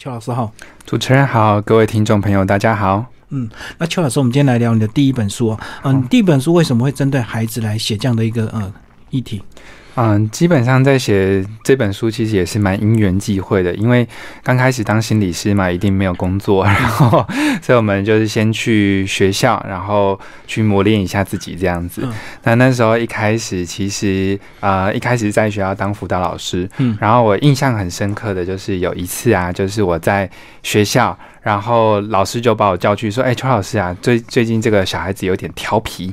邱老师好，主持人好，各位听众朋友大家好。嗯，那邱老师，我们今天来聊你的第一本书哦。嗯，第一本书为什么会针对孩子来写这样的一个呃议题？嗯，基本上在写这本书，其实也是蛮因缘际会的。因为刚开始当心理师嘛，一定没有工作，然后所以我们就是先去学校，然后去磨练一下自己这样子。那那时候一开始，其实呃一开始在学校当辅导老师，嗯，然后我印象很深刻的就是有一次啊，就是我在学校。然后老师就把我叫去说：“哎，邱老师啊，最最近这个小孩子有点调皮，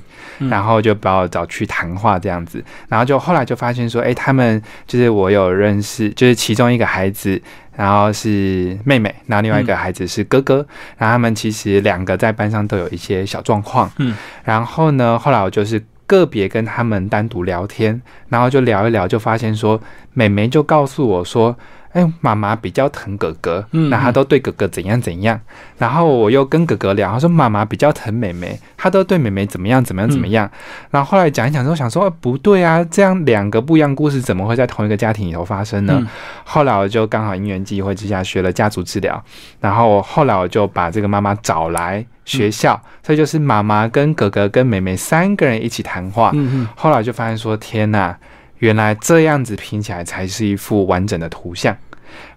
然后就把我找去谈话这样子。然后就后来就发现说，哎，他们就是我有认识，就是其中一个孩子，然后是妹妹，然后另外一个孩子是哥哥。然后他们其实两个在班上都有一些小状况。嗯，然后呢，后来我就是个别跟他们单独聊天，然后就聊一聊，就发现说，妹妹就告诉我说。”哎，妈妈比较疼哥哥，那他都对哥哥怎样怎样。然后我又跟哥哥聊，他说妈妈比较疼妹妹，他都对妹妹怎么样怎么样怎么样。然后后来讲一讲之后，想说不对啊，这样两个不一样故事怎么会在同一个家庭里头发生呢？后来我就刚好因缘际会之下学了家族治疗，然后后来我就把这个妈妈找来学校，所以就是妈妈跟哥哥跟妹妹三个人一起谈话。嗯后来就发现说天哪，原来这样子拼起来才是一幅完整的图像。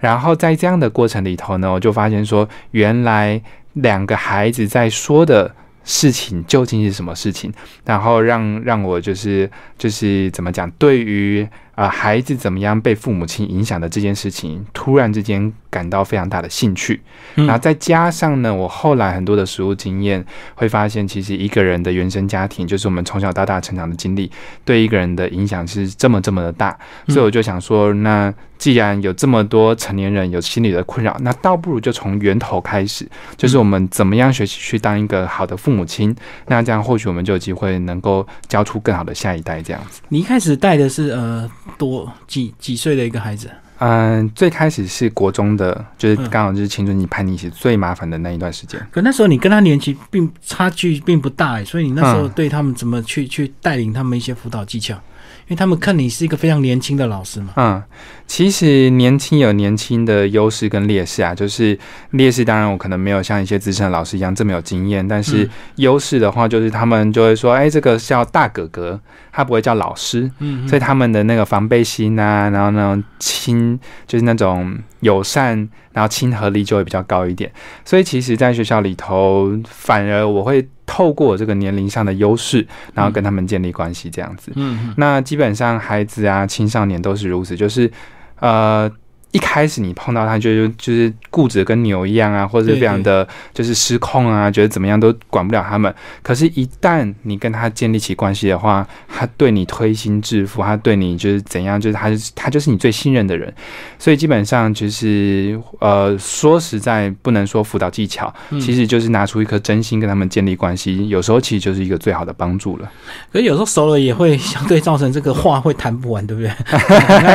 然后在这样的过程里头呢，我就发现说，原来两个孩子在说的事情究竟是什么事情，然后让让我就是就是怎么讲，对于。啊，孩子怎么样被父母亲影响的这件事情，突然之间感到非常大的兴趣。然后再加上呢，我后来很多的实物经验，会发现其实一个人的原生家庭，就是我们从小到大成长的经历，对一个人的影响是这么这么的大。所以我就想说，那既然有这么多成年人有心理的困扰，那倒不如就从源头开始，就是我们怎么样学习去当一个好的父母亲。那这样或许我们就有机会能够教出更好的下一代。这样子，你一开始带的是呃。多几几岁的一个孩子？嗯，最开始是国中的，就是刚好就是青春期叛逆期最麻烦的那一段时间。可那时候你跟他年纪并差距并不大，所以你那时候对他们怎么去去带领他们一些辅导技巧？因为他们看你是一个非常年轻的老师嘛。嗯，其实年轻有年轻的优势跟劣势啊，就是劣势当然我可能没有像一些资深的老师一样这么有经验，但是优势的话就是他们就会说，哎，这个叫大哥哥，他不会叫老师，嗯，所以他们的那个防备心啊，然后那种亲就是那种友善。然后亲和力就会比较高一点，所以其实，在学校里头，反而我会透过这个年龄上的优势，然后跟他们建立关系，这样子。嗯，那基本上孩子啊，青少年都是如此，就是呃。一开始你碰到他，就就是固执跟牛一样啊，或者是非常的就是失控啊，觉得怎么样都管不了他们。可是，一旦你跟他建立起关系的话，他对你推心置腹，他对你就是怎样，就是他他就是你最信任的人。所以基本上就是呃，说实在不能说辅导技巧，其实就是拿出一颗真心跟他们建立关系，有时候其实就是一个最好的帮助了。可是有时候熟了也会相对造成这个话会谈不完，对不对？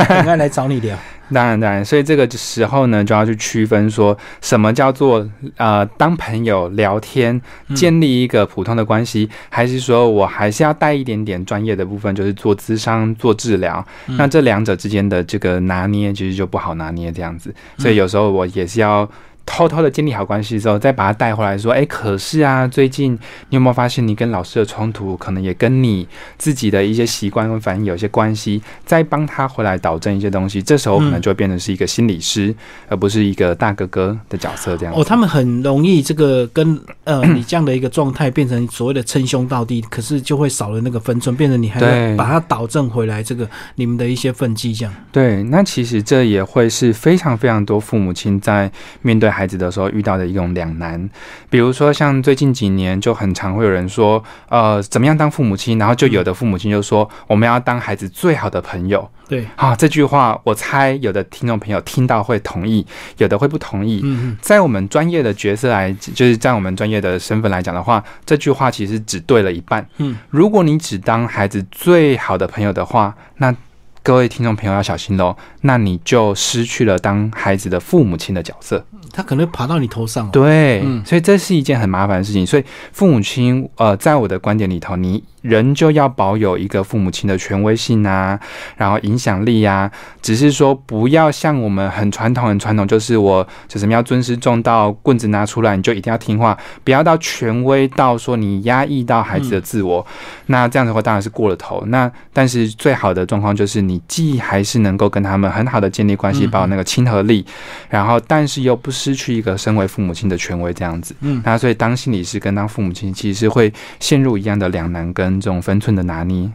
很爱来找你聊。当然，当然，所以这个时候呢，就要去区分说什么叫做呃当朋友聊天，建立一个普通的关系，还是说我还是要带一点点专业的部分，就是做咨商、做治疗。那这两者之间的这个拿捏，其实就不好拿捏这样子。所以有时候我也是要。偷偷的建立好关系之后，再把他带回来，说：“哎，可是啊，最近你有没有发现，你跟老师的冲突，可能也跟你自己的一些习惯跟反应有些关系？再帮他回来导正一些东西，这时候可能就会变成是一个心理师，而不是一个大哥哥的角色。这样哦，他们很容易这个跟呃你这样的一个状态变成所谓的称兄道弟，可是就会少了那个分寸，变成你还要把他导正回来，这个你们的一些分际这样。对，那其实这也会是非常非常多父母亲在面对。孩子的时候遇到的一种两难，比如说像最近几年就很常会有人说，呃，怎么样当父母亲？然后就有的父母亲就说，我们要当孩子最好的朋友。对，啊，这句话我猜有的听众朋友听到会同意，有的会不同意。嗯在我们专业的角色来，就是在我们专业的身份来讲的话，这句话其实只对了一半。嗯，如果你只当孩子最好的朋友的话，那各位听众朋友要小心喽，那你就失去了当孩子的父母亲的角色。他可能爬到你头上，对，所以这是一件很麻烦的事情。所以父母亲，呃，在我的观点里头，你。人就要保有一个父母亲的权威性啊，然后影响力呀，只是说不要像我们很传统、很传统，就是我就什么要尊师重道，棍子拿出来你就一定要听话，不要到权威到说你压抑到孩子的自我，那这样的话当然是过了头。那但是最好的状况就是你既还是能够跟他们很好的建立关系，保有那个亲和力，然后但是又不失去一个身为父母亲的权威这样子。嗯，那所以当心理师跟当父母亲其实是会陷入一样的两难跟。这种分寸的拿捏。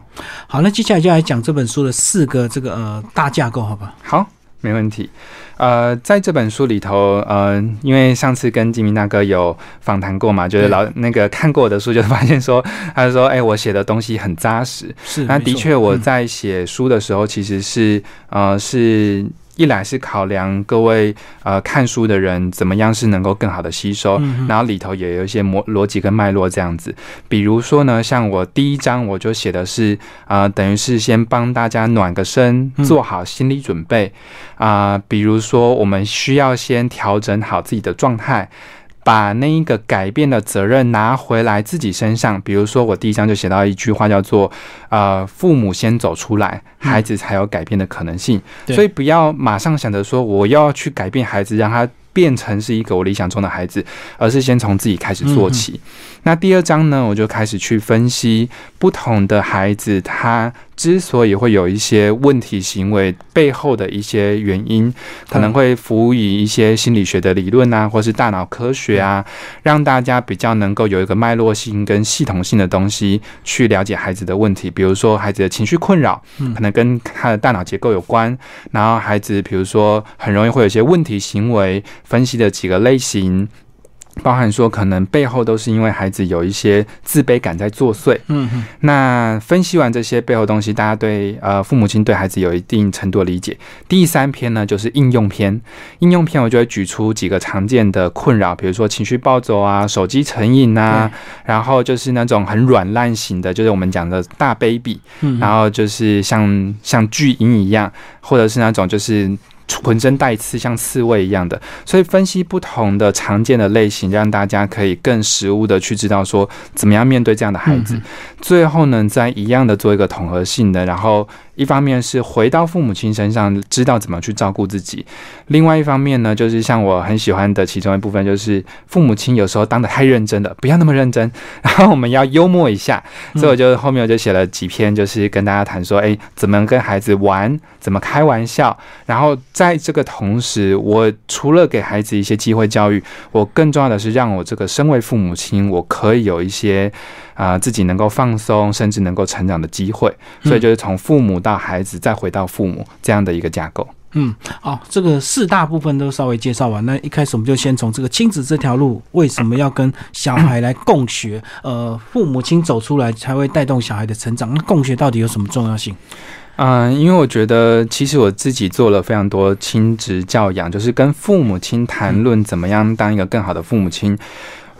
好，那接下来就来讲这本书的四个这个呃大架构，好吧？好，没问题。呃，在这本书里头，呃，因为上次跟金明大哥有访谈过嘛，就是老那个看过我的书，就发现说，他说，哎，我写的东西很扎实。是，那的确我在写书的时候，其实是呃是。一来是考量各位呃看书的人怎么样是能够更好的吸收，然后里头也有一些模逻辑跟脉络这样子。比如说呢，像我第一章我就写的是啊，等于是先帮大家暖个身，做好心理准备啊。比如说，我们需要先调整好自己的状态。把那一个改变的责任拿回来自己身上，比如说我第一章就写到一句话，叫做“呃，父母先走出来，孩子才有改变的可能性”。所以不要马上想着说我要去改变孩子，让他变成是一个我理想中的孩子，而是先从自己开始做起。那第二章呢，我就开始去分析不同的孩子他。之所以会有一些问题行为背后的一些原因，可能会辅以一些心理学的理论啊，或是大脑科学啊，让大家比较能够有一个脉络性跟系统性的东西去了解孩子的问题。比如说，孩子的情绪困扰，可能跟他的大脑结构有关。然后，孩子比如说很容易会有一些问题行为，分析的几个类型。包含说，可能背后都是因为孩子有一些自卑感在作祟。嗯，那分析完这些背后东西，大家对呃父母亲对孩子有一定程度的理解。第三篇呢，就是应用篇。应用篇我就会举出几个常见的困扰，比如说情绪暴走啊、手机成瘾啊，然后就是那种很软烂型的，就是我们讲的大 baby，然后就是像像巨婴一样，或者是那种就是。浑身带刺，像刺猬一样的，所以分析不同的常见的类型，让大家可以更实物的去知道说怎么样面对这样的孩子。最后呢，再一样的做一个统合性的，然后。一方面是回到父母亲身上，知道怎么去照顾自己；另外一方面呢，就是像我很喜欢的其中一部分，就是父母亲有时候当的太认真了，不要那么认真，然后我们要幽默一下。所以我就后面我就写了几篇，就是跟大家谈说，哎，怎么跟孩子玩，怎么开玩笑。然后在这个同时，我除了给孩子一些机会教育，我更重要的是让我这个身为父母亲，我可以有一些。啊，自己能够放松，甚至能够成长的机会，所以就是从父母到孩子，再回到父母这样的一个架构。嗯，好，这个四大部分都稍微介绍完。那一开始我们就先从这个亲子这条路，为什么要跟小孩来共学？呃，父母亲走出来才会带动小孩的成长。那共学到底有什么重要性？嗯，因为我觉得其实我自己做了非常多亲子教养，就是跟父母亲谈论怎么样当一个更好的父母亲。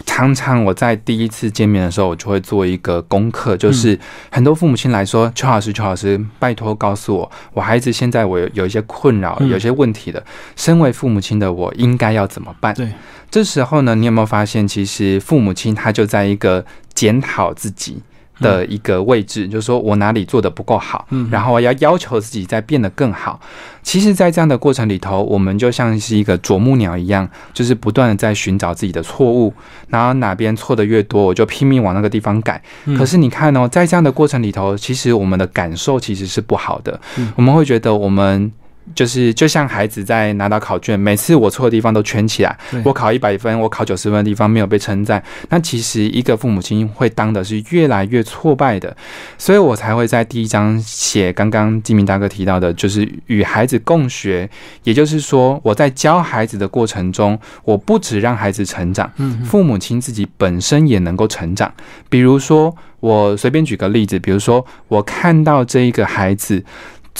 常常我在第一次见面的时候，我就会做一个功课，就是很多父母亲来说：“邱老师，邱老师，拜托告诉我，我孩子现在我有一些困扰，有些问题的，身为父母亲的我应该要怎么办？”对，这时候呢，你有没有发现，其实父母亲他就在一个检讨自己。的一个位置，就是说我哪里做的不够好，嗯，然后我要要求自己再变得更好。其实，在这样的过程里头，我们就像是一个啄木鸟一样，就是不断的在寻找自己的错误，然后哪边错的越多，我就拼命往那个地方改。可是你看哦，在这样的过程里头，其实我们的感受其实是不好的，我们会觉得我们。就是就像孩子在拿到考卷，每次我错的地方都圈起来。我考一百分，我考九十分的地方没有被称赞。那其实一个父母亲会当的是越来越挫败的，所以我才会在第一章写刚刚金明大哥提到的，就是与孩子共学。也就是说，我在教孩子的过程中，我不只让孩子成长，父母亲自己本身也能够成长。比如说，我随便举个例子，比如说我看到这一个孩子。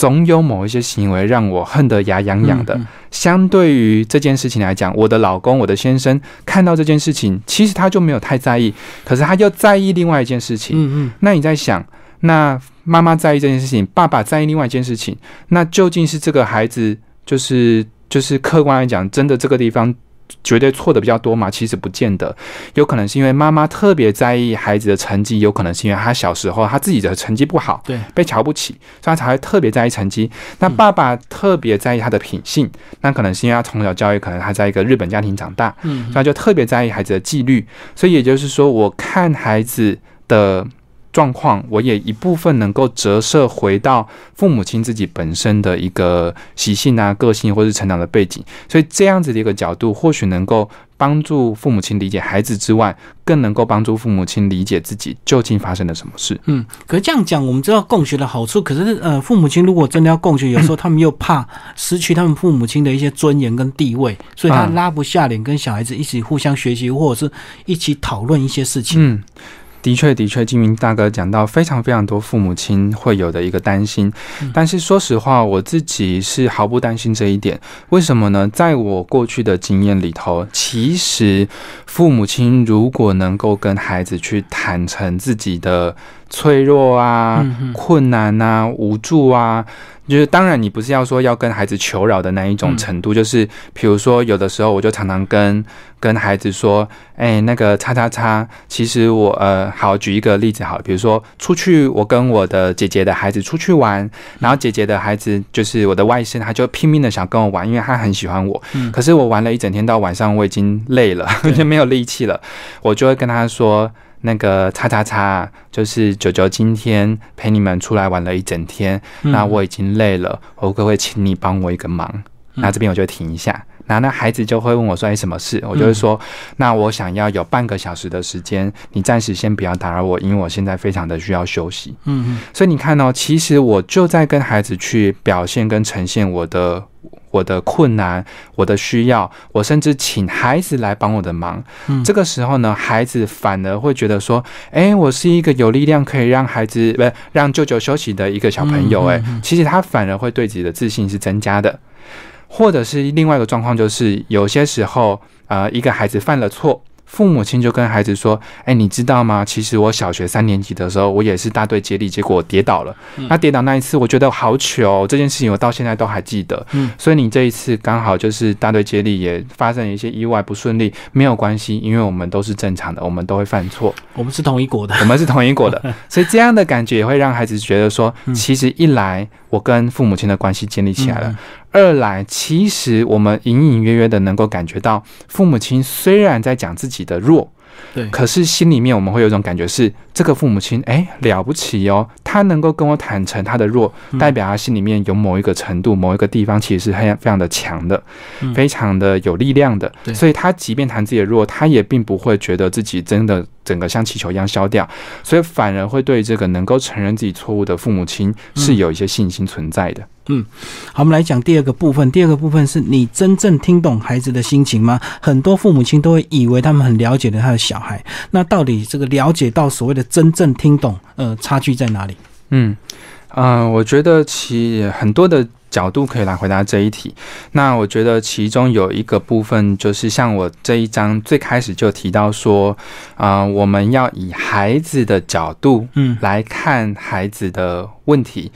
总有某一些行为让我恨得牙痒痒的。相对于这件事情来讲，我的老公、我的先生看到这件事情，其实他就没有太在意。可是他就在意另外一件事情。嗯嗯。那你在想，那妈妈在意这件事情，爸爸在意另外一件事情，那究竟是这个孩子就是就是客观来讲，真的这个地方？绝对错的比较多嘛？其实不见得，有可能是因为妈妈特别在意孩子的成绩，有可能是因为他小时候他自己的成绩不好，对，被瞧不起，所以他才会特别在意成绩。那爸爸特别在意他的品性，那可能是因为他从小教育，可能他在一个日本家庭长大，嗯，所以就特别在意孩子的纪律。所以也就是说，我看孩子的。状况，我也一部分能够折射回到父母亲自己本身的一个习性啊、个性或是成长的背景，所以这样子的一个角度，或许能够帮助父母亲理解孩子之外，更能够帮助父母亲理解自己究竟发生了什么事。嗯，可是这样讲，我们知道共学的好处，可是呃，父母亲如果真的要共学，有时候他们又怕失去他们父母亲的一些尊严跟地位，所以他拉不下脸跟小孩子一起互相学习，或者是一起讨论一些事情。嗯。的确，的确，金明大哥讲到非常非常多父母亲会有的一个担心，但是说实话，我自己是毫不担心这一点。为什么呢？在我过去的经验里头，其实父母亲如果能够跟孩子去坦诚自己的脆弱啊、困难啊、无助啊。就是当然，你不是要说要跟孩子求饶的那一种程度，就是比如说，有的时候我就常常跟跟孩子说，哎，那个叉叉叉，其实我呃，好举一个例子好，比如说出去，我跟我的姐姐的孩子出去玩，然后姐姐的孩子就是我的外甥，他就拼命的想跟我玩，因为他很喜欢我，可是我玩了一整天到晚上，我已经累了，就没有力气了，我就会跟他说。那个叉叉叉，就是九九今天陪你们出来玩了一整天，那我已经累了，我可不可以请你帮我一个忙？那这边我就停一下，然后那孩子就会问我说：“哎，什么事？”我就会说：“那我想要有半个小时的时间，你暂时先不要打扰我，因为我现在非常的需要休息。”嗯嗯，所以你看哦，其实我就在跟孩子去表现跟呈现我的。我的困难，我的需要，我甚至请孩子来帮我的忙。嗯，这个时候呢，孩子反而会觉得说：“哎，我是一个有力量可以让孩子不让舅舅休息的一个小朋友。”哎，其实他反而会对自己的自信是增加的。或者是另外一个状况，就是有些时候，呃，一个孩子犯了错。父母亲就跟孩子说：“哎，你知道吗？其实我小学三年级的时候，我也是大队接力，结果我跌倒了。那跌倒那一次，我觉得好糗，这件事情我到现在都还记得。嗯，所以你这一次刚好就是大队接力也发生了一些意外不顺利，没有关系，因为我们都是正常的，我们都会犯错。我们是同一国的，我们是同一国的，所以这样的感觉也会让孩子觉得说，其实一来我跟父母亲的关系建立起来了。”二来，其实我们隐隐约约的能够感觉到，父母亲虽然在讲自己的弱。对，可是心里面我们会有一种感觉是，这个父母亲哎了不起哦，他能够跟我坦诚他的弱，代表他心里面有某一个程度、某一个地方其实是非常非常的强的，非常的有力量的。所以他即便谈自己的弱，他也并不会觉得自己真的整个像气球一样消掉，所以反而会对这个能够承认自己错误的父母亲是有一些信心存在的。嗯，嗯好，我们来讲第二个部分。第二个部分是你真正听懂孩子的心情吗？很多父母亲都会以为他们很了解了他的小孩，那到底这个了解到所谓的真正听懂，呃，差距在哪里？嗯，呃，我觉得其很多的。角度可以来回答这一题。那我觉得其中有一个部分，就是像我这一章最开始就提到说，啊，我们要以孩子的角度，嗯，来看孩子的问题。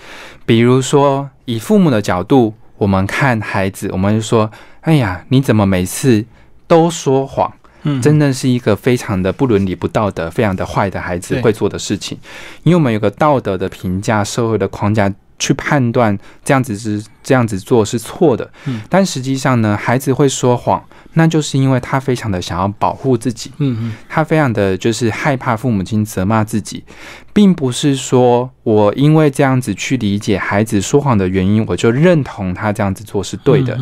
比如说，以父母的角度，我们看孩子，我们就说，哎呀，你怎么每次都说谎？嗯，真的是一个非常的不伦理、不道德、非常的坏的孩子会做的事情。因为我们有个道德的评价、社会的框架。去判断这样子是这样子做是错的，嗯，但实际上呢，孩子会说谎，那就是因为他非常的想要保护自己，嗯嗯，他非常的就是害怕父母亲责骂自己，并不是说我因为这样子去理解孩子说谎的原因，我就认同他这样子做是对的，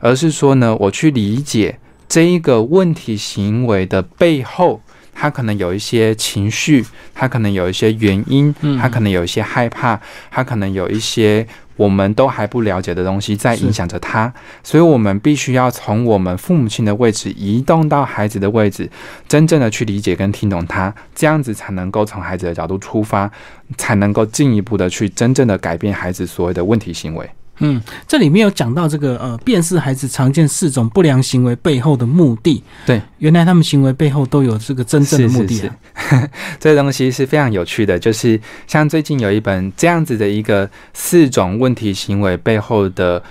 而是说呢，我去理解这一个问题行为的背后。他可能有一些情绪，他可能有一些原因，他可能有一些害怕，他可能有一些我们都还不了解的东西在影响着他，所以我们必须要从我们父母亲的位置移动到孩子的位置，真正的去理解跟听懂他，这样子才能够从孩子的角度出发，才能够进一步的去真正的改变孩子所谓的问题行为。嗯，这里面有讲到这个呃，辨识孩子常见四种不良行为背后的目的。对，原来他们行为背后都有这个真正的目的、啊。是是是 这个东西是非常有趣的，就是像最近有一本这样子的一个四种问题行为背后的。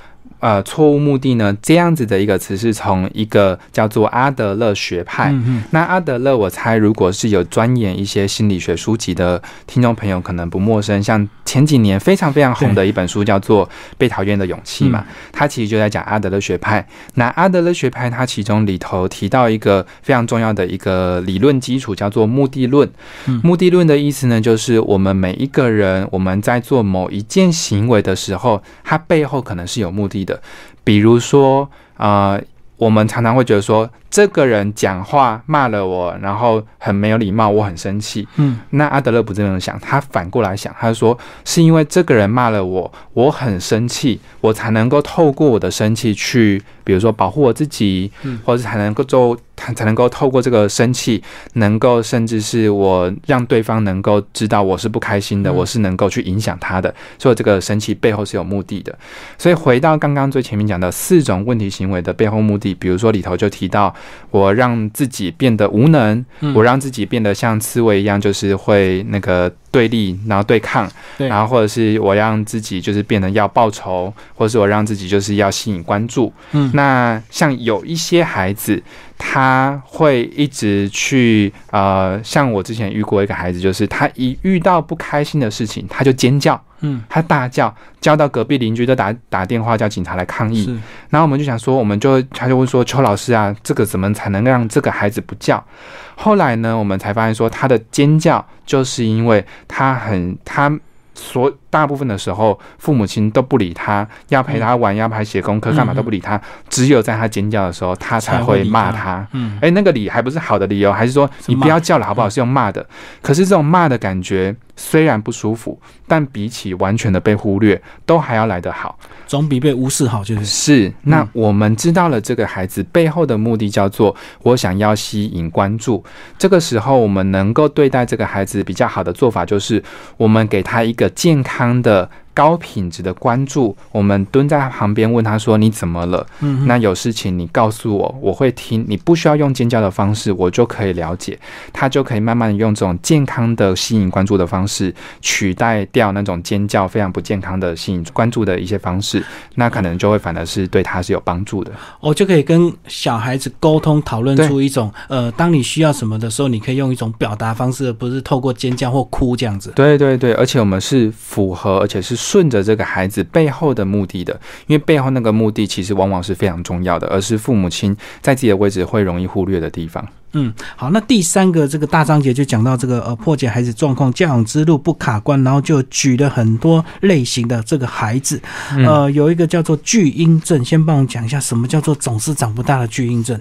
呃，错误目的呢？这样子的一个词是从一个叫做阿德勒学派。嗯嗯那阿德勒，我猜如果是有钻研一些心理学书籍的听众朋友，可能不陌生。像前几年非常非常红的一本书叫做《被讨厌的勇气》嘛，它其实就在讲阿德勒学派。那阿德勒学派它其中里头提到一个非常重要的一个理论基础，叫做目的论。嗯目的论的意思呢，就是我们每一个人我们在做某一件行为的时候，它背后可能是有目的的。比如说，呃，我们常常会觉得说，这个人讲话骂了我，然后很没有礼貌，我很生气。嗯那阿德勒不这样想，他反过来想，他说是因为这个人骂了我，我很生气，我才能够透过我的生气去，比如说保护我自己，嗯。或者才能够做，才才能够透过这个生气，能够甚至是我让对方能够知道我是不开心的，嗯。我是能够去影响他的，所以这个生气背后是有目的的。所以回到刚刚最前面讲的四种问题行为的背后目的，比如说里头就提到我让自己变得无能，嗯。我让自己变得像刺猬一样，就是会那个对立，然后对抗，对然后或者是我让自己就是变得要报仇，或者是我让自己就是要吸引关注。嗯那像有一些孩子，他会一直去呃，像我之前遇过一个孩子，就是他一遇到不开心的事情，他就尖叫，嗯，他大叫，叫到隔壁邻居都打打电话叫警察来抗议。然后我们就想说，我们就他就问说，邱老师啊，这个怎么才能让这个孩子不叫？后来呢，我们才发现说，他的尖叫就是因为他很他所大部分的时候，父母亲都不理他，要陪他玩，要陪他写功课，干嘛都不理他，只有在他尖叫的时候，他才会骂他。嗯哎，那个理还不是好的理由，还是说你不要叫了好不好？是用骂的。可是这种骂的感觉虽然不舒服，但比起完全的被忽略，都还要来得好。总比被无视好，就是是，那嗯我们知道了这个孩子背后的目的叫做我想要吸引关注。这个时候，我们能够对待这个孩子比较好的做法，就是我们给他一个健康的。高品质的关注，我们蹲在他旁边问他说：“你怎么了？嗯那有事情你告诉我，我会听。你不需要用尖叫的方式，我就可以了解。他就可以慢慢的用这种健康的吸引关注的方式，取代掉那种尖叫非常不健康的吸引关注的一些方式。那可能就会反而是对他是有帮助的。我就可以跟小孩子沟通，讨论出一种呃，当你需要什么的时候，你可以用一种表达方式，而不是透过尖叫或哭这样子。对对对，而且我们是符合，而且是顺着这个孩子背后的目的的，因为背后那个目的其实往往是非常重要的，而是父母亲在自己的位置会容易忽略的地方。嗯，好，那第三个这个大章节就讲到这个呃破解孩子状况教养之路不卡关，然后就举了很多类型的这个孩子，嗯呃，有一个叫做巨婴症，先帮我讲一下什么叫做总是长不大的巨婴症。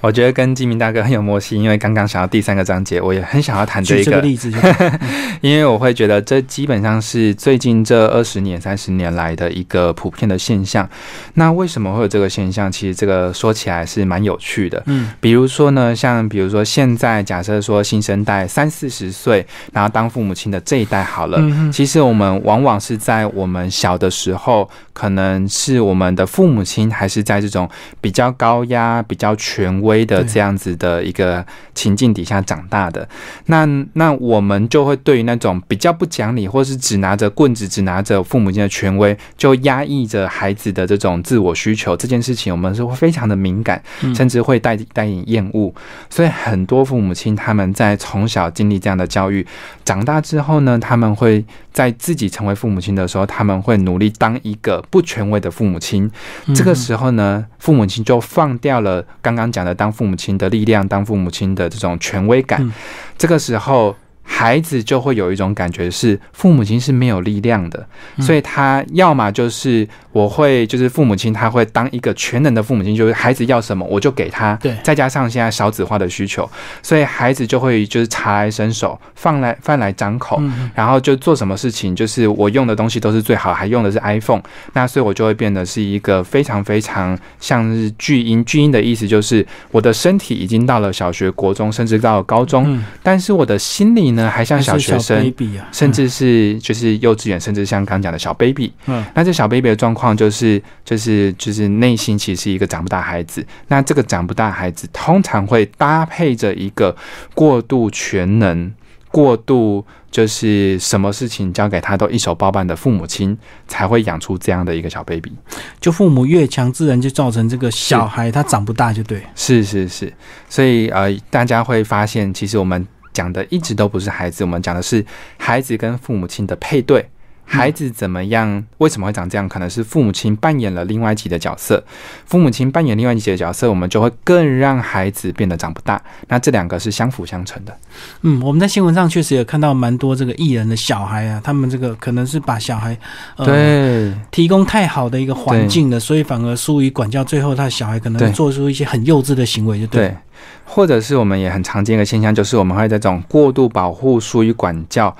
我觉得跟金明大哥很有默契，因为刚刚想到第三个章节，我也很想要谈这举一个，这个例子 因为我会觉得这基本上是最近这二十年、三十年来的一个普遍的现象。那为什么会有这个现象？其实这个说起来是蛮有趣的。嗯比如说呢，像比如说现在假设说新生代三四十岁，然后当父母亲的这一代好了。嗯其实我们往往是在我们小的时候，可能是我们的父母亲还是在这种比较高压、比较权威的这样子的一个情境底下长大的。那那我们就会对于那种比较不讲理，或是只拿着棍子、只拿着父母亲的权威，就压抑着孩子的这种自我需求这件事情，我们是会非常的敏感，嗯甚至会带带点厌恶。所以很多父母亲他们在从小经历这样的教育，长大之后呢，他们会在自己成为父母亲的时候，他们会努力当一个不权威的父母亲。嗯这个时候呢，父母亲就放掉了刚刚讲的当父母亲的力量，当父母亲的这种权威感。嗯这个时候，孩子就会有一种感觉是父母亲是没有力量的，嗯。所以他要么就是我会就是父母亲他会当一个全能的父母亲，就是孩子要什么我就给他，对。再加上现在少子化的需求，所以孩子就会就是茶来伸手，饭来饭来张口，嗯然后就做什么事情，就是我用的东西都是最好，还用的是 iPhone，那所以我就会变得是一个非常非常像是巨婴。巨婴的意思就是我的身体已经到了小学、国中，甚至到了高中，嗯。但是我的心里呢还像小学生，啊，甚至是就是幼稚园，甚至像刚讲的小 baby。嗯那这小 baby 的状况就是就是就是内心其实是一个长不大孩子。那这个长不大孩子通常会搭配着一个过度全能、过度就是什么事情交给他都一手包办的父母亲，才会养出这样的一个小 baby。就父母越强，自然就造成这个小孩他长不大，就对。是是是，所以呃，大家会发现，其实我们讲的一直都不是孩子，我们讲的是孩子跟父母亲的配对。孩子怎么样？为什么会长这样？可能是父母亲扮演了另外一级的角色，父母亲扮演另外一级的角色，我们就会更让孩子变得长不大。那这两个是相辅相成的。嗯，我们在新闻上确实也看到蛮多这个艺人的小孩啊，他们这个可能是把小孩呃对提供太好的一个环境了，所以反而疏于管教，最后他的小孩可能做出一些很幼稚的行为，就对或者是我们也很常见一个现象，就是我们会在这种过度保护、疏于管教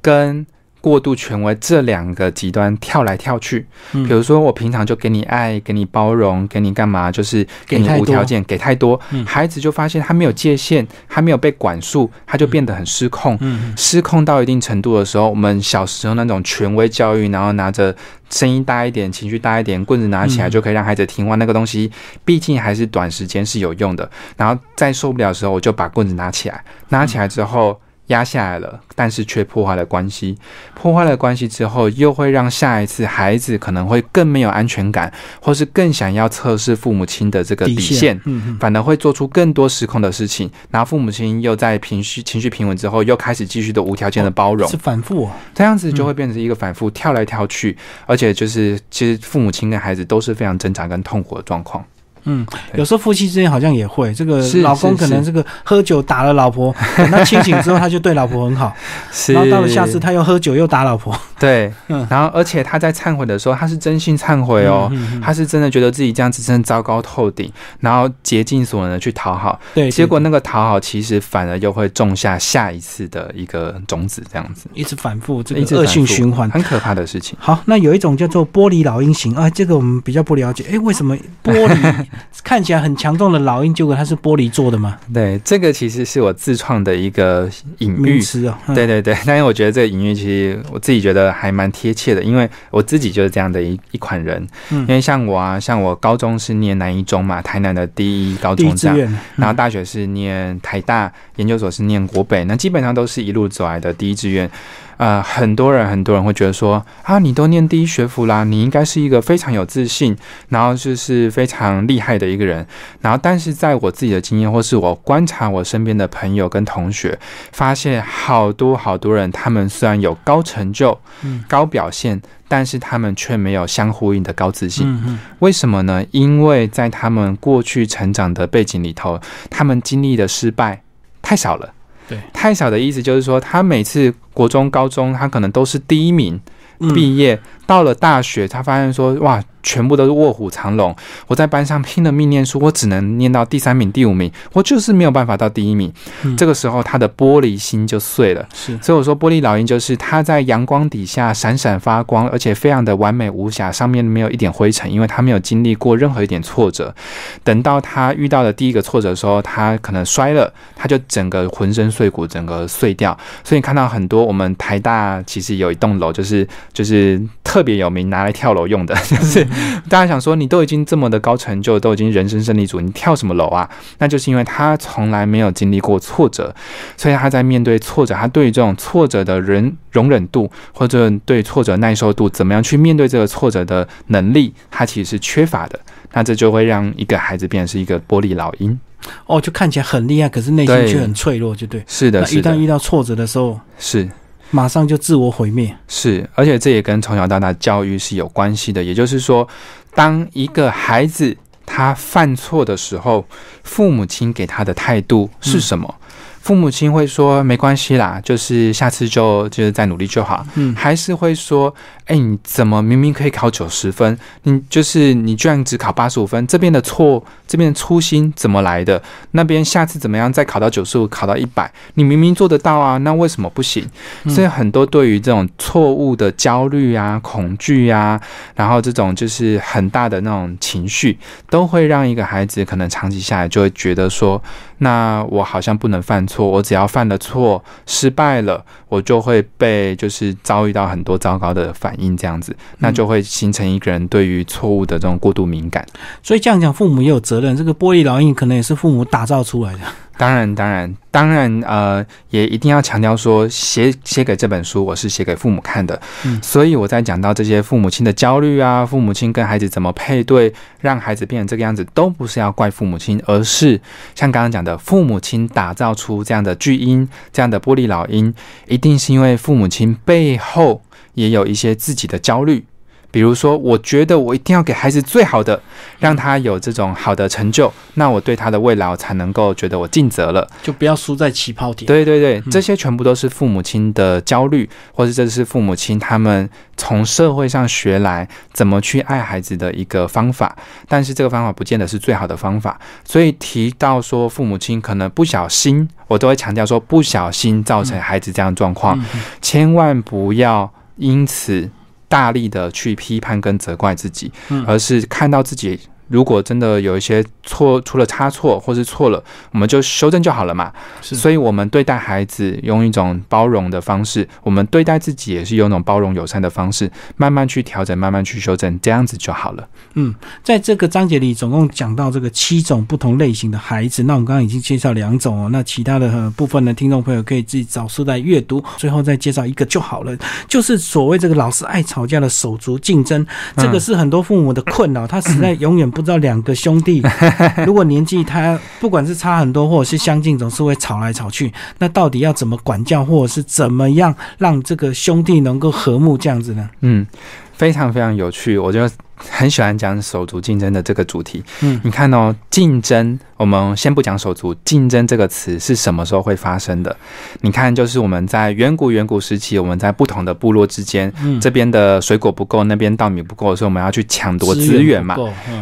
跟过度权威这两个极端跳来跳去。嗯比如说，我平常就给你爱，给你包容，给你干嘛，就是给你无条件，给太多，嗯孩子就发现他没有界限，他没有被管束，他就变得很失控。嗯，失控到一定程度的时候，我们小时候那种权威教育，然后拿着声音大一点、情绪大一点，棍子拿起来嗯就可以让孩子听话，那个东西毕竟还是短时间是有用的。然后再受不了的时候，我就把棍子拿起来，拿起来之后。压下来了，但是却破坏了关系。破坏了关系之后，又会让下一次孩子可能会更没有安全感，或是更想要测试父母亲的这个底线。反而会做出更多失控的事情，然后父母亲又在平绪情绪平稳之后，又开始继续的无条件的包容，是反复哦。这样子就会变成一个反复跳来跳去，而且就是其实父母亲跟孩子都是非常挣扎跟痛苦的状况。嗯，有时候夫妻之间好像也会，这个老公可能这个喝酒打了老婆，等他清醒之后他就对老婆很好，然后到了下次他又喝酒又打老婆。对，嗯然后而且他在忏悔的时候，他是真心忏悔哦。嗯，嗯嗯他是真的觉得自己这样子真的糟糕透顶，然后竭尽所能的去讨好，对，对结果那个讨好其实反而又会种下下一次的一个种子，这样子一直反复这个恶性循环。很可怕的事情。好，那有一种叫做玻璃老鹰型啊，这个我们比较不了解。诶，为什么玻璃 看起来很强壮的老鹰，结果它是玻璃做的吗？对，这个其实是我自创的一个隐喻。词啊，嗯对，对对，但是我觉得这个隐喻其实我自己觉得还蛮贴切的，因为我自己就是这样的一一款人。嗯因为像我啊，像我高中是念南一中嘛，台南的第一高中这样，然后大学是念台大，研究所是念国北，那基本上都是一路走来的第一志愿。呃，很多人很多人会觉得说啊，你都念第一学府啦，你应该是一个非常有自信，然后就是非常厉害的一个人。然后，但是在我自己的经验，或是我观察我身边的朋友跟同学，发现好多好多人，他们虽然有高成就、嗯高表现，但是他们却没有相呼应的高自信。为什么呢？因为在他们过去成长的背景里头，他们经历的失败太少了。对，太少的意思就是说，他每次国中、高中，他可能都是第一名嗯，毕业，到了大学，他发现说，哇，全部都是卧虎藏龙。我在班上拼了命念书，我只能念到第三名、第五名，我就是没有办法到第一名。嗯这个时候，他的玻璃心就碎了。是所以我说，玻璃老鹰就是他在阳光底下闪闪发光，而且非常的完美无瑕，上面没有一点灰尘，因为他没有经历过任何一点挫折。等到他遇到了第一个挫折的时候，他可能摔了，他就整个浑身碎骨，整个碎掉。所以你看到很多我们台大其实有一栋楼，就是就是特别有名，拿来跳楼用的，就是大家想说，你都已经这么的高成就，都已经人生胜利组，你跳什么楼啊？那就是因为他从来没有经历过挫折，所以他在面对挫折，他对于这种挫折的人容忍度，或者对挫折耐受度，怎么样去面对这个挫折的能力，他其实是缺乏的。那这就会让一个孩子变成是一个玻璃老鹰。哦，就看起来很厉害，可是内心却很脆弱，就对。是的，那一旦，遇到挫折的时候，是。马上就自我毁灭。是，而且这也跟从小到大教育是有关系的。也就是说，当一个孩子他犯错的时候，父母亲给他的态度是什么？父母亲会说没关系啦，就是下次就就是再努力就好，嗯，还是会说，哎，你怎么明明可以考九十分，你就是你居然只考八十五分，这边的错，这边的粗心怎么来的？那边下次怎么样再考到九十五，考到一百，你明明做得到啊，那为什么不行？嗯所以很多对于这种错误的焦虑啊、恐惧啊，然后这种就是很大的那种情绪，都会让一个孩子可能长期下来就会觉得说，那我好像不能犯错，错，我只要犯了错，失败了，我就会被就是遭遇到很多糟糕的反应，这样子，那就会形成一个人对于错误的这种过度敏感。所以这样讲，父母也有责任。这个玻璃烙印可能也是父母打造出来的。当然，当然，当然，呃，也一定要强调说，写写给这本书，我是写给父母看的。嗯，所以我在讲到这些父母亲的焦虑啊，父母亲跟孩子怎么配对，让孩子变成这个样子，都不是要怪父母亲，而是像刚刚讲的，父母亲打造出这样的巨婴，这样的玻璃老鹰，一定是因为父母亲背后也有一些自己的焦虑。比如说，我觉得我一定要给孩子最好的，让他有这种好的成就，那我对他的未来才能够觉得我尽责了，就不要输在起跑点。对对对，这些全部都是父母亲的焦虑，或者这是父母亲他们从社会上学来怎么去爱孩子的一个方法，但是这个方法不见得是最好的方法。所以提到说父母亲可能不小心，我都会强调说不小心造成孩子这样状况，千万不要因此。大力的去批判跟责怪自己，而是看到自己。如果真的有一些错，出了差错或是错了，我们就修正就好了嘛。所以，我们对待孩子用一种包容的方式，我们对待自己也是用一种包容友善的方式，慢慢去调整，慢慢去修正，这样子就好了。嗯，在这个章节里，总共讲到这个七种不同类型的孩子。那我们刚刚已经介绍两种哦，那其他的部分的听众朋友可以自己找书来阅读。最后再介绍一个就好了，就是所谓这个老师爱吵架的手足竞争，这个是很多父母的困扰，他实在 永远不。不知道两个兄弟，如果年纪他不管是差很多或者是相近，总是会吵来吵去。那到底要怎么管教，或者是怎么样让这个兄弟能够和睦这样子呢？嗯，非常非常有趣，我觉得。很喜欢讲手足竞争的这个主题。嗯，你看哦，竞争，我们先不讲手足竞争这个词是什么时候会发生的？你看，就是我们在远古远古时期，我们在不同的部落之间，这边的水果不够，那边稻米不够，所以我们要去抢夺资源嘛。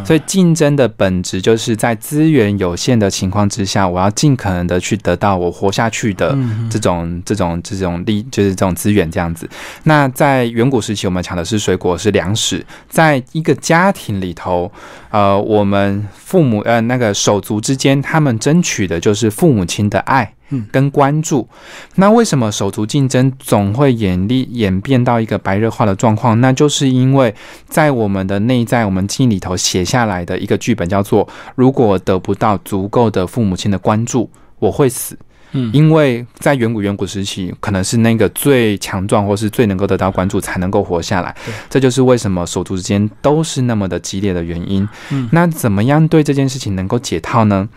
所以竞争的本质就是在资源有限的情况之下，我要尽可能的去得到我活下去的这种这种这种利，就是这种资源这样子。那在远古时期，我们抢的是水果，是粮食，在一个。个家庭里头，呃，我们父母呃那个手足之间，他们争取的就是父母亲的爱，嗯，跟关注。那为什么手足竞争总会演力演变到一个白热化的状况？那就是因为在我们的内在，我们记忆里头写下来的一个剧本，叫做如果得不到足够的父母亲的关注，我会死。嗯，因为在远古远古时期，可能是那个最强壮或是最能够得到关注，才能够活下来。这就是为什么手足之间都是那么的激烈的原因。嗯，那怎么样对这件事情能够解套呢？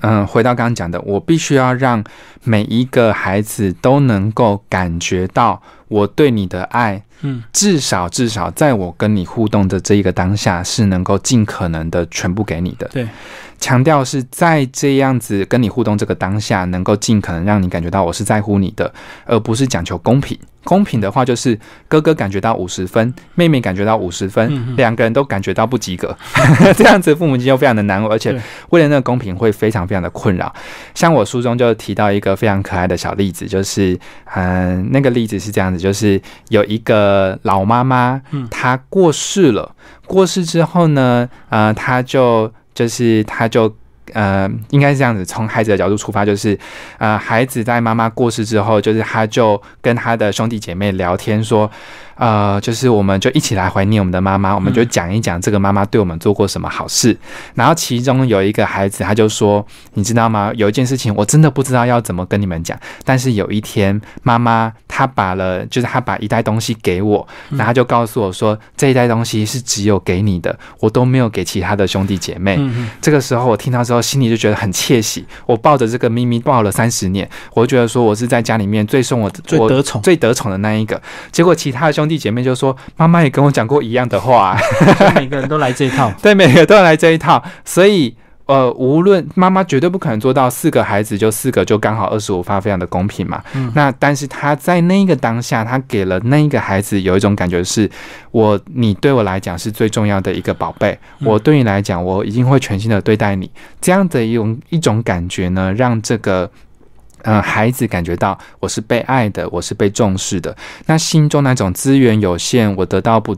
嗯，回到刚刚讲的，我必须要让每一个孩子都能够感觉到我对你的爱。嗯，至少至少在我跟你互动的这一个当下，是能够尽可能的全部给你的。对。强调是在这样子跟你互动这个当下，能够尽可能让你感觉到我是在乎你的，而不是讲求公平。公平的话，就是哥哥感觉到五十分，妹妹感觉到五十分，两个人都感觉到不及格，这样子父母亲就非常的难，而且为了那个公平会非常非常的困扰。像我书中就提到一个非常可爱的小例子，就是嗯，那个例子是这样子，就是有一个老妈妈，她过世了，过世之后呢，呃，她就。就是她就呃，应该是这样子，从孩子的角度出发，就是呃，孩子在妈妈过世之后，就是他就跟他的兄弟姐妹聊天说。呃，就是我们就一起来怀念我们的妈妈，我们就讲一讲这个妈妈对我们做过什么好事。然后其中有一个孩子，他就说：“你知道吗？有一件事情我真的不知道要怎么跟你们讲。但是有一天，妈妈她把了，就是她把一袋东西给我，然后就告诉我说，这一袋东西是只有给你的，我都没有给其他的兄弟姐妹。这个时候我听到之后，心里就觉得很窃喜。我抱着这个秘密抱了三十年，我就觉得说我是在家里面最送我最得宠最得宠的那一个。结果其他的兄弟。弟姐妹就说：“妈妈也跟我讲过一样的话，每个人都来这一套，对，每个都要来这一套。所以，呃，无论妈妈绝对不可能做到四个孩子就四个就刚好二十五发，非常的公平嘛。那但是他在那个当下，他给了那一个孩子有一种感觉，是我你对我来讲是最重要的一个宝贝，我对你来讲，我一定会全心的对待你。这样的一种一种感觉呢，让这个。”嗯，孩子感觉到我是被爱的，我是被重视的。那心中那种资源有限，我得到不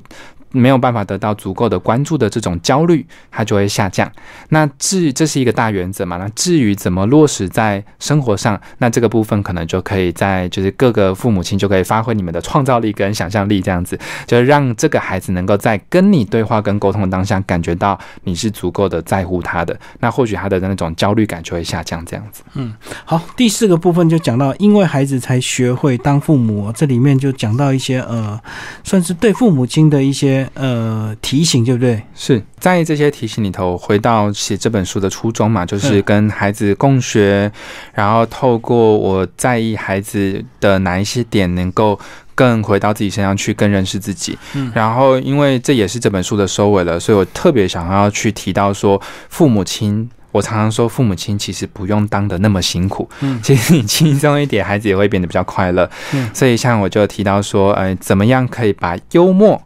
没有办法得到足够的关注的这种焦虑，它就会下降。那至这是一个大原则嘛？那至于怎么落实在生活上，那这个部分可能就可以在就是各个父母亲就可以发挥你们的创造力跟想象力，这样子，就让这个孩子能够在跟你对话跟沟通的当下，感觉到你是足够的在乎他的，那或许他的那种焦虑感就会下降，这样子。嗯，好，第四个部分就讲到，因为孩子才学会当父母，这里面就讲到一些呃，算是对父母亲的一些呃提醒，对不对？是在这些提醒里头，回到写这本书的初衷嘛，就是跟孩子共学，然后透过我在意孩子的哪一些点，能够更回到自己身上去，更认识自己。嗯然后因为这也是这本书的收尾了，所以我特别想要去提到说，父母亲。我常常说，父母亲其实不用当的那么辛苦，嗯其实你轻松一点，孩子也会变得比较快乐。嗯所以像我就提到说，呃，怎么样可以把幽默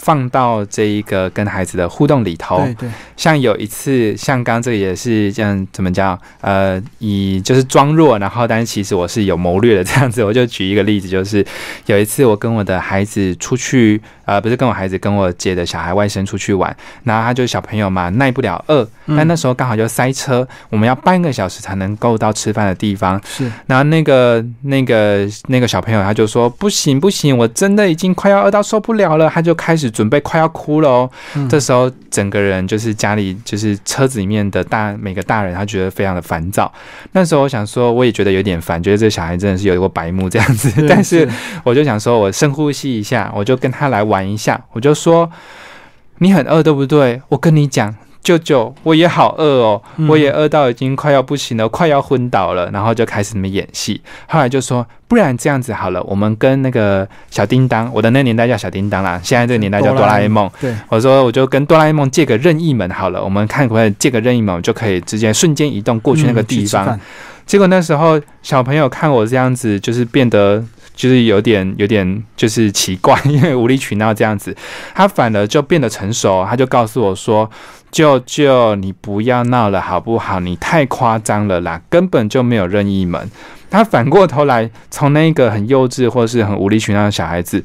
放到这一个跟孩子的互动里头？对对，像有一次，像刚刚这个也是这样，怎么讲？呃，以就是装弱，然后但是其实我是有谋略的这样子。我就举一个例子，就是有一次我跟我的孩子出去，呃，不是跟我孩子，跟我姐的小孩外甥出去玩，然后他就小朋友嘛，耐不了饿，嗯但那时候刚好就塞车，我们要半个小时才能够到吃饭的地方。是然后那个那个那个小朋友他就说不行不行，我真的已经快要饿到受不了了，他就开始准备快要哭了哦。嗯这时候整个人就是家里就是车子里面的大每个大人，他觉得非常的烦躁。那时候我想说，我也觉得有点烦，觉得这小孩真的是有过白目这样子。但是我就想说，我深呼吸一下，我就跟他来玩一下，我就说你很饿对不对？我跟你讲。舅舅，我也好饿哦，嗯我也饿到已经快要不行了，快要昏倒了，然后就开始那么演戏。后来就说，不然这样子好了，我们跟那个小叮当，我的那个年代叫小叮当啦，现在这个年代叫哆啦 A 梦。对，我说我就跟哆啦 A 梦借个任意门好了，我们看可不可以借个任意门，就可以直接瞬间移动过去那个地方。结果那时候小朋友看我这样子，就是变得就是有点有点就是奇怪，因为无理取闹这样子，他反而就变得成熟，他就告诉我说：“舅舅，你不要闹了好不好？你太夸张了啦，根本就没有任意门。”他反过头来，从那个很幼稚或是很无理取闹的小孩子。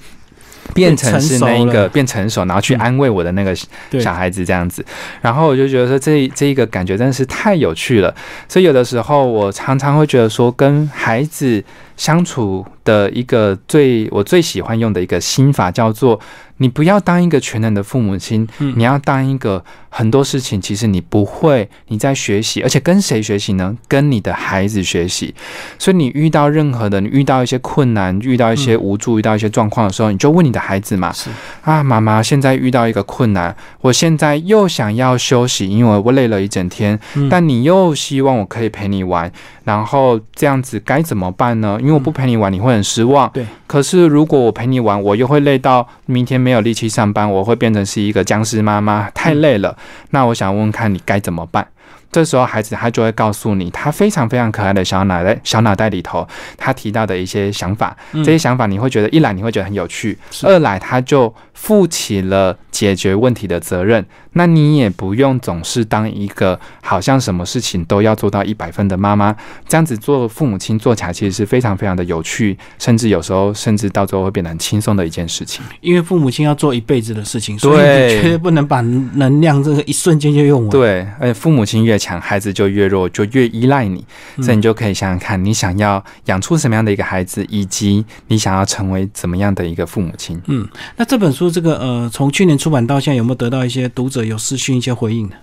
变成是那一个变成熟，然后去嗯安慰我的那个小孩子这样子，然后我就觉得说这这一个感觉真的是太有趣了。所以有的时候我常常会觉得说，跟孩子相处的一个最我最喜欢用的一个心法叫做：你不要当一个全能的父母亲，嗯你要当一个很多事情其实你不会，你在学习，而且跟谁学习呢？跟你的孩子学习。所以你遇到任何的，你遇到一些困难，遇到一些无助，遇到一些状况的时候，你就问你的孩子嘛，啊，妈妈，现在遇到一个困难，我现在又想要休息，因为我累了一整天，嗯但你又希望我可以陪你玩，然后这样子该怎么办呢？因为我不陪你玩，你会很失望。对。可是如果我陪你玩，我又会累到明天没有力气上班，我会变成是一个僵尸妈妈，太累了。那我想问问看你该怎么办？这时候孩子他就会告诉你，他非常非常可爱的小脑袋小脑袋里头，他提到的一些想法，嗯这些想法你会觉得一来你会觉得很有趣，是二来他就负起了解决问题的责任。那你也不用总是当一个好像什么事情都要做到一百分的妈妈，这样子做父母亲做起来其实是非常非常的有趣，甚至有时候甚至到最后会变得很轻松的一件事情。因为父母亲要做一辈子的事情，所以你绝对不能把能量这个一瞬间就用完。对，而且父母亲越强，孩子就越弱，就越依赖你。嗯所以你就可以想想看，你想要养出什么样的一个孩子，以及你想要成为怎么样的一个父母亲。嗯，那这本书这个呃，从去年出版到现在，有没有得到一些读者有私讯一些回应呢？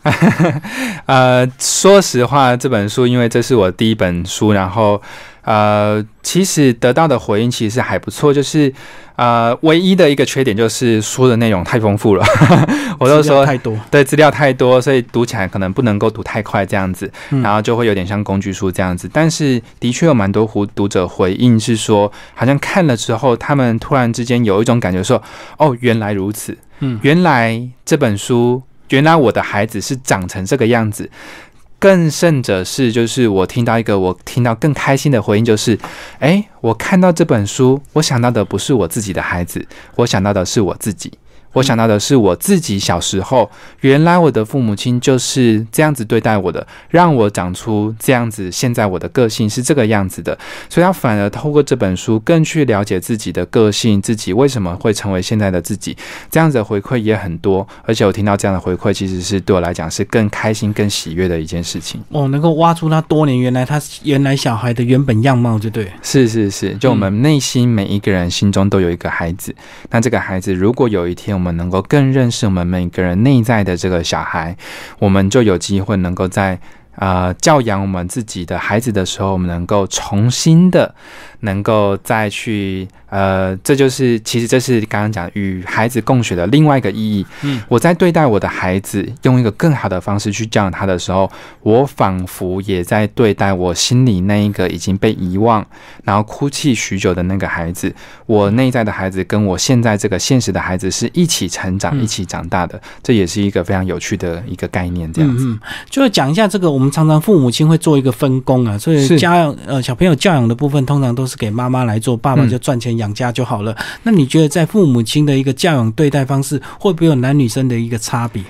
呃，说实话，这本书因为这是我第一本书，然后呃，其实得到的回应其实还不错，就是呃，唯一的一个缺点就是书的内容太丰富了，我都说太多，对资料太多，所以读起来可能不能够读太快这样子，嗯。然后就会有点像工具书这样子。但是的确有蛮多读读者回应是说，好像看了之后，他们突然之间有一种感觉说，哦，原来如此，嗯。原来这本书，原来我的孩子是长成这个样子。更甚者是，就是我听到一个我听到更开心的回应，就是，诶，我看到这本书，我想到的不是我自己的孩子，我想到的是我自己。我想到的是我自己小时候，原来我的父母亲就是这样子对待我的，让我长出这样子，现在我的个性是这个样子的。所以，他反而透过这本书更去了解自己的个性，自己为什么会成为现在的自己。这样子的回馈也很多，而且我听到这样的回馈，其实是对我来讲是更开心、更喜悦的一件事情。哦，能够挖出他多年原来他原来小孩的原本样貌，就对。是是是，就我们内心每一个人心中都有一个孩子，那这个孩子如果有一天我我们能够更认识我们每个人内在的这个小孩，我们就有机会能够在呃教养我们自己的孩子的时候，我们能够重新的能够再去。呃，这就是其实这是刚刚讲与孩子共学的另外一个意义。嗯，我在对待我的孩子，用一个更好的方式去教养他的时候，我仿佛也在对待我心里那一个已经被遗忘，然后哭泣许久的那个孩子。我内在的孩子跟我现在这个现实的孩子是一起成长、一起长大的，这也是一个非常有趣的一个概念。这样子，就是讲一下这个，我们常常父母亲会做一个分工啊，所以家养呃小朋友教养的部分，通常都是给妈妈来做，爸爸就赚钱。养家就好了。那你觉得在父母亲的一个教养对待方式，会不会有男女生的一个差别？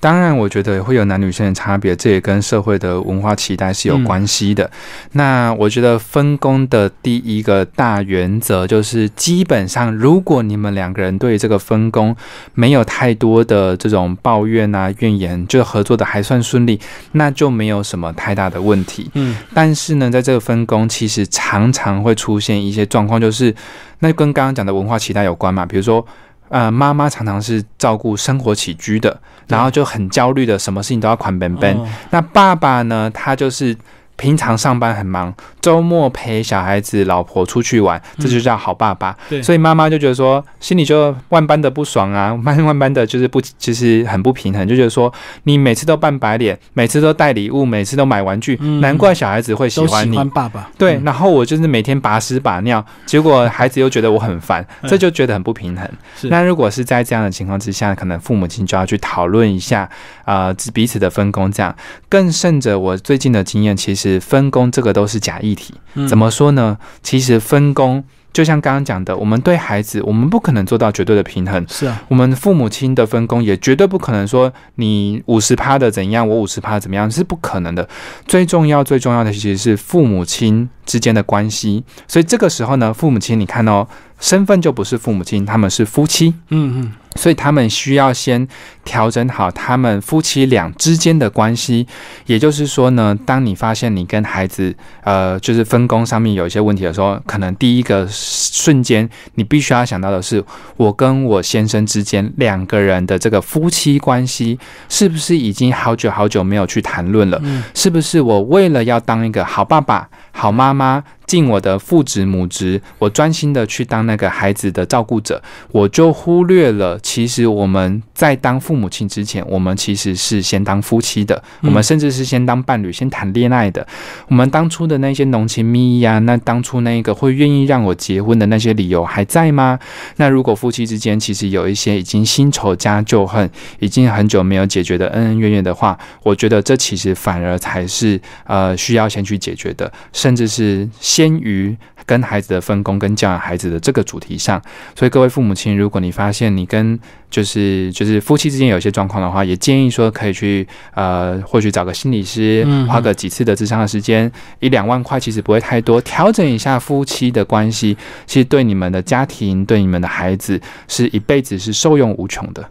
当然，我觉得会有男女生的差别，这也跟社会的文化期待是有关系的。那我觉得分工的第一个大原则就是，基本上如果你们两个人对这个分工没有太多的这种抱怨啊、怨言，就合作的还算顺利，那就没有什么太大的问题。嗯，但是呢，在这个分工其实常常会出现一些状况，就是那跟刚刚讲的文化期待有关嘛，比如说。呃，妈妈常常是照顾生活起居的，然后就很焦虑的，什么事情都要款本本。那爸爸呢，他就是平常上班很忙。周末陪小孩子、老婆出去玩，这就叫好爸爸。对，所以妈妈就觉得说，心里就万般的不爽啊，万 万般的就是不，其实很不平衡，就觉得说，你每次都扮白脸，每次都带礼物，每次都买玩具，难怪小孩子会喜欢你。喜欢爸爸。对，然后我就是每天把屎把尿，结果孩子又觉得我很烦，这就觉得很不平衡。那如果是在这样的情况之下，可能父母亲就要去讨论一下，啊，彼此的分工。这样，更甚者，我最近的经验，其实分工这个都是假议题。怎么说呢？其实分工就像刚刚讲的，我们对孩子，我们不可能做到绝对的平衡。是啊，我们父母亲的分工也绝对不可能说你五十趴的怎样，我五十趴怎么样，是不可能的。最重要、最重要的其实是父母亲之间的关系。所以这个时候呢，父母亲，你看哦，身份就不是父母亲，他们是夫妻。嗯嗯。所以他们需要先调整好他们夫妻俩之间的关系，也就是说呢，当你发现你跟孩子呃就是分工上面有一些问题的时候，可能第一个瞬间你必须要想到的是，我跟我先生之间两个人的这个夫妻关系是不是已经好久好久没有去谈论了？是不是我为了要当一个好爸爸、好妈妈？尽我的父职母职，我专心的去当那个孩子的照顾者，我就忽略了，其实我们在当父母亲之前，我们其实是先当夫妻的，我们甚至是先当伴侣，先谈恋爱的。我们当初的那些浓情蜜意啊，那当初那个会愿意让我结婚的那些理由还在吗？那如果夫妻之间其实有一些已经新仇加旧恨，已经很久没有解决的恩恩怨怨的话，我觉得这其实反而才是呃需要先去解决的，甚至是。先于跟孩子的分工跟教养孩子的这个主题上，所以各位父母亲，如果你发现你跟就是就是夫妻之间有一些状况的话，也建议说可以去呃，或许找个心理师，花个几次的智商的时间，一两万块其实不会太多，调整一下夫妻的关系，其实对你们的家庭，对你们的孩子，是一辈子是受用无穷的。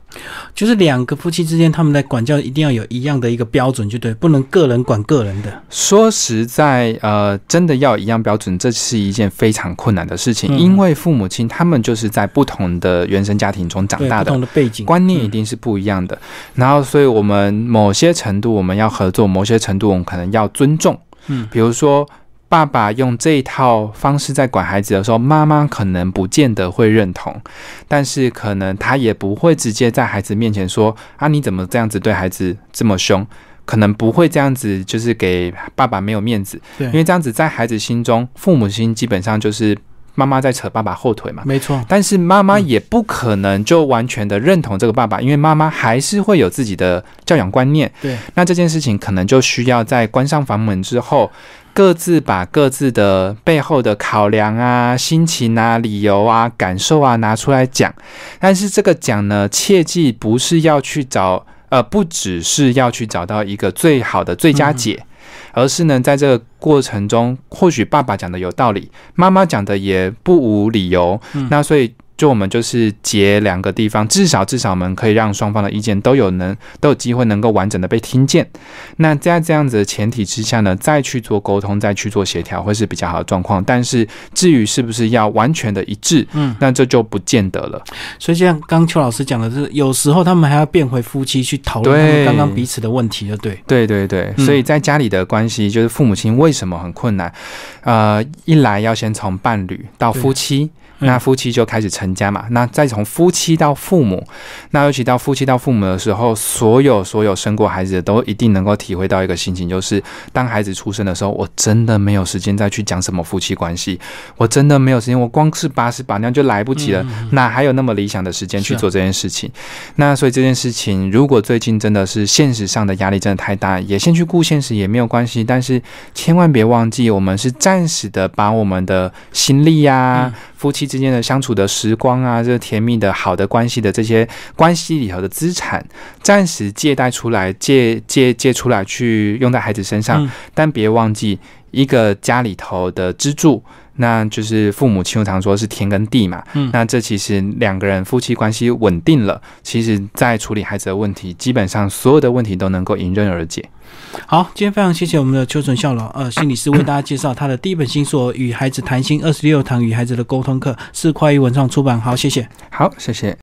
就是两个夫妻之间，他们在管教一定要有一样的一个标准，就对，不能个人管个人的。说实在，呃，真的要一样标准，这是一件非常困难的事情，因为父母亲他们就是在不同的原生家庭中长大的。背景观念一定是不一样的，然后所以我们某些程度我们要合作，某些程度我们可能要尊重。嗯，比如说爸爸用这一套方式在管孩子的时候，妈妈可能不见得会认同，但是可能他也不会直接在孩子面前说啊你怎么这样子对孩子这么凶，可能不会这样子就是给爸爸没有面子。对，因为这样子在孩子心中，父母心基本上就是。妈妈在扯爸爸后腿嘛？没错，但是妈妈也不可能就完全的认同这个爸爸，因为妈妈还是会有自己的教养观念。对，那这件事情可能就需要在关上房门之后，各自把各自的背后的考量啊、心情啊、理由啊、感受啊拿出来讲。但是这个讲呢，切记不是要去找，呃，不只是要去找到一个最好的最佳解，而是呢，在这个过程中，或许爸爸讲的有道理，妈妈讲的也不无理由。那所以。就我们就是结两个地方，至少至少我们可以让双方的意见都有能都有机会能够完整的被听见。那在这样子的前提之下呢，再去做沟通，再去做协调，会是比较好的状况。但是至于是不是要完全的一致，嗯，那这就不见得了。所以像刚邱老师讲的，是有时候他们还要变回夫妻去讨论他们刚刚彼此的问题，就对，对对对。所以在家里的关系，就是父母亲为什么很困难？呃，一来要先从伴侣到夫妻。那夫妻就开始成家嘛，那再从夫妻到父母，那尤其到夫妻到父母的时候，所有所有生过孩子的都一定能够体会到一个心情，就是当孩子出生的时候，我真的没有时间再去讲什么夫妻关系，我真的没有时间，我光是把屎把尿就来不及了，哪还有那么理想的时间去做这件事情？那所以这件事情，如果最近真的是现实上的压力真的太大，也先去顾现实也没有关系，但是千万别忘记，我们是暂时的把我们的心力呀。夫妻之间的相处的时光啊，这甜蜜的好的关系的这些关系里头的资产，暂时借贷出来，借借借出来去用在孩子身上，但别忘记一个家里头的支柱，那就是父母亲常说是天跟地嘛。嗯，那这其实两个人夫妻关系稳定了，其实在处理孩子的问题，基本上所有的问题都能够迎刃而解。好，今天非常谢谢我们的邱纯孝老，呃，心理师为大家介绍他的第一本新书《与孩子谈心二十六堂与孩子的沟通课》，是快意文创出版。好，谢谢。好，谢谢。